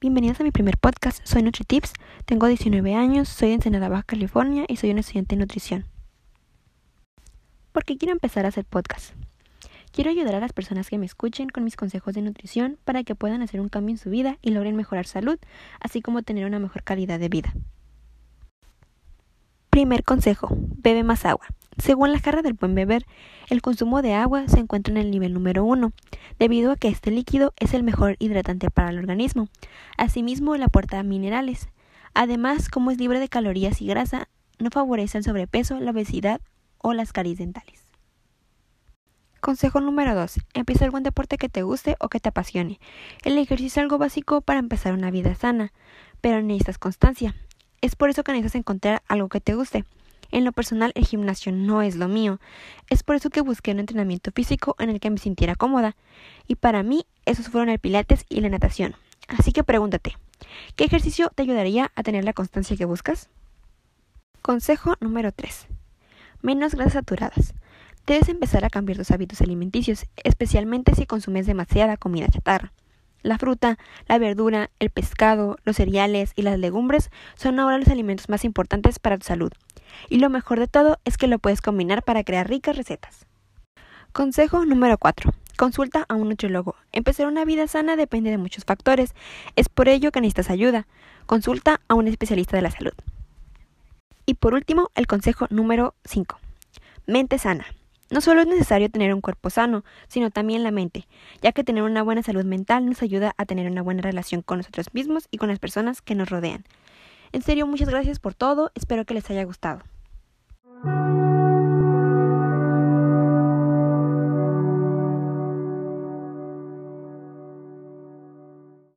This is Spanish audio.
bienvenidos a mi primer podcast. Soy NutriTips, tengo 19 años, soy de Ensenada, Baja California y soy una estudiante de nutrición. ¿Por qué quiero empezar a hacer podcast? Quiero ayudar a las personas que me escuchen con mis consejos de nutrición para que puedan hacer un cambio en su vida y logren mejorar salud, así como tener una mejor calidad de vida. Primer consejo, bebe más agua. Según la jarra del buen beber, el consumo de agua se encuentra en el nivel número uno, debido a que este líquido es el mejor hidratante para el organismo. Asimismo, le aporta minerales. Además, como es libre de calorías y grasa, no favorece el sobrepeso, la obesidad o las caries dentales. Consejo número 2. Empieza algún deporte que te guste o que te apasione. El ejercicio es algo básico para empezar una vida sana, pero necesitas constancia. Es por eso que necesitas encontrar algo que te guste. En lo personal, el gimnasio no es lo mío. Es por eso que busqué un entrenamiento físico en el que me sintiera cómoda. Y para mí, esos fueron el pilates y la natación. Así que pregúntate, ¿qué ejercicio te ayudaría a tener la constancia que buscas? Consejo número 3. Menos grasas saturadas. Debes empezar a cambiar tus hábitos alimenticios, especialmente si consumes demasiada comida chatarra. La fruta, la verdura, el pescado, los cereales y las legumbres son ahora los alimentos más importantes para tu salud. Y lo mejor de todo es que lo puedes combinar para crear ricas recetas. Consejo número 4. Consulta a un nutriólogo. Empezar una vida sana depende de muchos factores. Es por ello que necesitas ayuda. Consulta a un especialista de la salud. Y por último, el consejo número 5. Mente sana. No solo es necesario tener un cuerpo sano, sino también la mente, ya que tener una buena salud mental nos ayuda a tener una buena relación con nosotros mismos y con las personas que nos rodean. En serio, muchas gracias por todo, espero que les haya gustado.